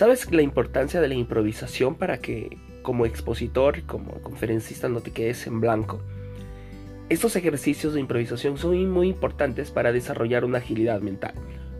¿Sabes la importancia de la improvisación para que como expositor como conferencista no te quedes en blanco? Estos ejercicios de improvisación son muy importantes para desarrollar una agilidad mental.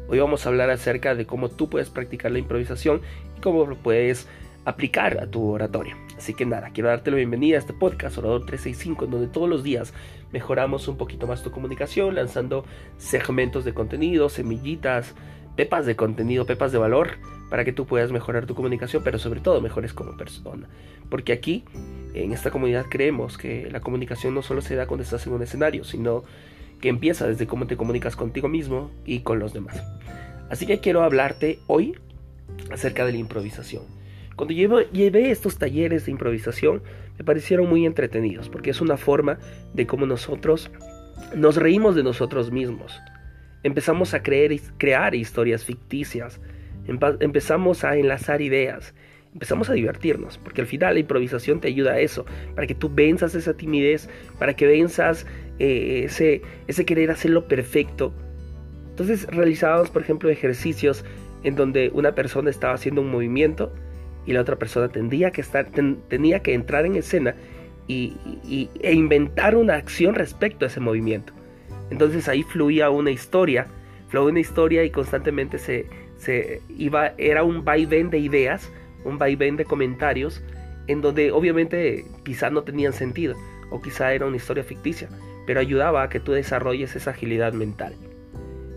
Hoy vamos a hablar acerca de cómo tú puedes practicar la improvisación y cómo lo puedes aplicar a tu oratoria. Así que nada, quiero darte la bienvenida a este podcast Orador 365, en donde todos los días mejoramos un poquito más tu comunicación, lanzando segmentos de contenido, semillitas, pepas de contenido, pepas de valor, para que tú puedas mejorar tu comunicación, pero sobre todo mejores como persona. Porque aquí, en esta comunidad, creemos que la comunicación no solo se da cuando estás en un escenario, sino que empieza desde cómo te comunicas contigo mismo y con los demás. Así que quiero hablarte hoy acerca de la improvisación. Cuando llevé estos talleres de improvisación me parecieron muy entretenidos porque es una forma de cómo nosotros nos reímos de nosotros mismos. Empezamos a creer, crear historias ficticias, empezamos a enlazar ideas, empezamos a divertirnos, porque al final la improvisación te ayuda a eso, para que tú venzas esa timidez, para que venzas eh, ese, ese querer hacerlo perfecto. Entonces realizábamos, por ejemplo, ejercicios en donde una persona estaba haciendo un movimiento y la otra persona tendría que estar, tenía que entrar en escena y, e inventar una acción respecto a ese movimiento. Entonces ahí fluía una historia, fluía una historia y constantemente se, iba, era un vaivén de ideas, un vaivén de comentarios, en donde obviamente quizá no tenían sentido, o quizá era una historia ficticia, pero ayudaba a que tú desarrolles esa agilidad mental.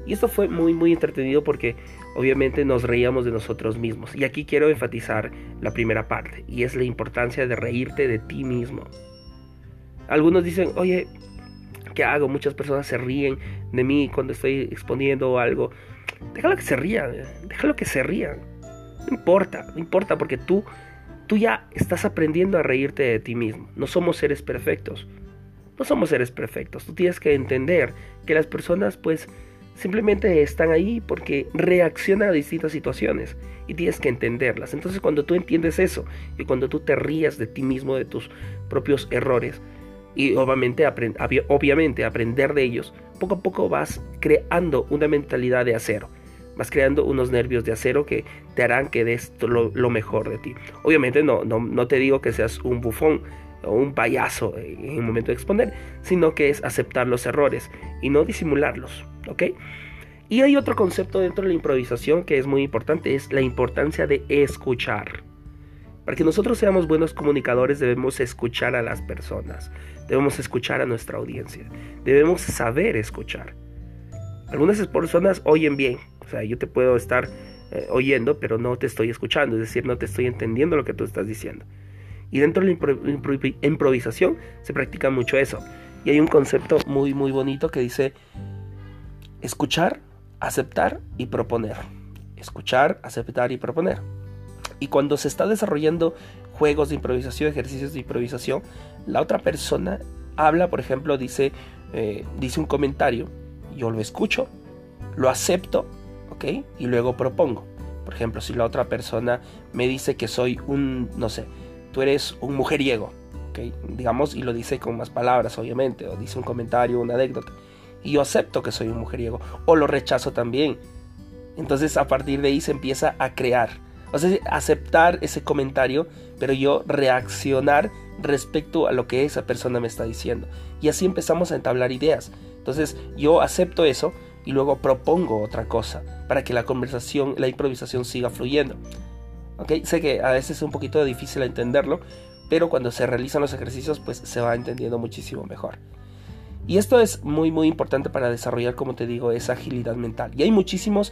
Y esto fue muy muy entretenido porque obviamente nos reíamos de nosotros mismos. Y aquí quiero enfatizar la primera parte, y es la importancia de reírte de ti mismo. Algunos dicen, oye, ¿qué hago? Muchas personas se ríen de mí cuando estoy exponiendo algo. Déjalo que se rían, déjalo que se rían. No importa, no importa porque tú, tú ya estás aprendiendo a reírte de ti mismo. No somos seres perfectos. No somos seres perfectos. Tú tienes que entender que las personas pues simplemente están ahí porque reaccionan a distintas situaciones y tienes que entenderlas. Entonces cuando tú entiendes eso y cuando tú te rías de ti mismo, de tus propios errores y obviamente, obviamente aprender de ellos, poco a poco vas creando una mentalidad de acero. Vas creando unos nervios de acero que te harán que des lo, mejor de ti. Obviamente no, no, no te digo que seas un bufón, o un payaso en el momento de exponer, sino que es aceptar los errores y no disimularlos. Y hay otro concepto dentro de la improvisación que es muy importante, es la importancia de escuchar. Para que nosotros seamos buenos comunicadores debemos escuchar a las personas, debemos escuchar a nuestra audiencia, debemos saber escuchar. Algunas personas oyen bien, o sea, yo te puedo estar eh, oyendo, pero no te estoy escuchando, es decir, no te estoy entendiendo lo que tú estás diciendo. Y dentro de la improvisación se practica mucho eso. Y hay un concepto muy, muy bonito que dice escuchar, aceptar y proponer. Escuchar, aceptar y proponer. Y cuando se está desarrollando juegos de improvisación, ejercicios de improvisación, la otra persona habla, por ejemplo, dice, eh, dice un comentario, yo lo escucho, lo acepto, ¿ok? Y luego propongo. Por ejemplo, si la otra persona me dice que soy un, no sé, tú eres un mujeriego, ¿okay? digamos, y lo dice con más palabras, obviamente, o dice un comentario, una anécdota, y yo acepto que soy un mujeriego, o lo rechazo también. Entonces a partir de ahí se empieza a crear, o sea, aceptar ese comentario, pero yo reaccionar respecto a lo que esa persona me está diciendo. Y así empezamos a entablar ideas. Entonces yo acepto eso y luego propongo otra cosa para que la conversación, la improvisación siga fluyendo. Sé que a veces es un poquito difícil entenderlo, pero cuando se realizan los ejercicios pues se va entendiendo muchísimo mejor. Y esto es muy muy importante para desarrollar, como te digo, esa agilidad mental. Y hay muchísimos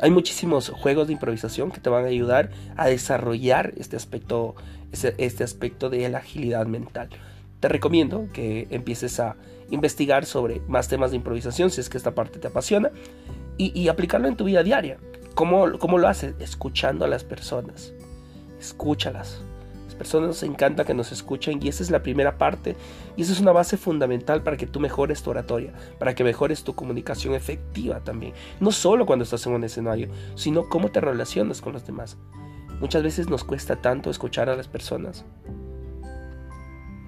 hay muchísimos juegos de improvisación que te van a ayudar a desarrollar este aspecto este aspecto de la agilidad mental. Te recomiendo que empieces a investigar sobre más temas de improvisación si es que esta parte te apasiona y, y aplicarlo en tu vida diaria. ¿Cómo, lo haces? Escuchando a las personas. Escúchalas. Personas nos encanta que nos escuchen y esa es la primera parte y esa es una base fundamental para que tú mejores tu oratoria, para que mejores tu comunicación efectiva también. No solo cuando estás en un escenario, sino cómo te relacionas con los demás. Muchas veces nos cuesta tanto escuchar a las personas.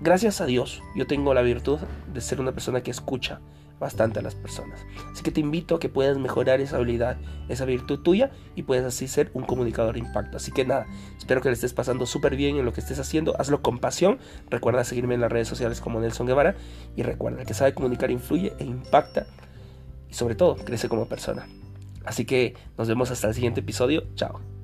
Gracias a Dios, yo tengo la virtud de ser una persona que escucha bastante a las personas. Así que te invito a que puedas mejorar esa habilidad, esa virtud tuya y puedas así ser un comunicador de impacto. Así que nada, espero que le estés pasando súper bien en lo que estés haciendo. Hazlo con pasión. Recuerda seguirme en las redes sociales como Nelson Guevara y recuerda que sabe comunicar influye e impacta y sobre todo crece como persona. Así que nos vemos hasta el siguiente episodio. Chao.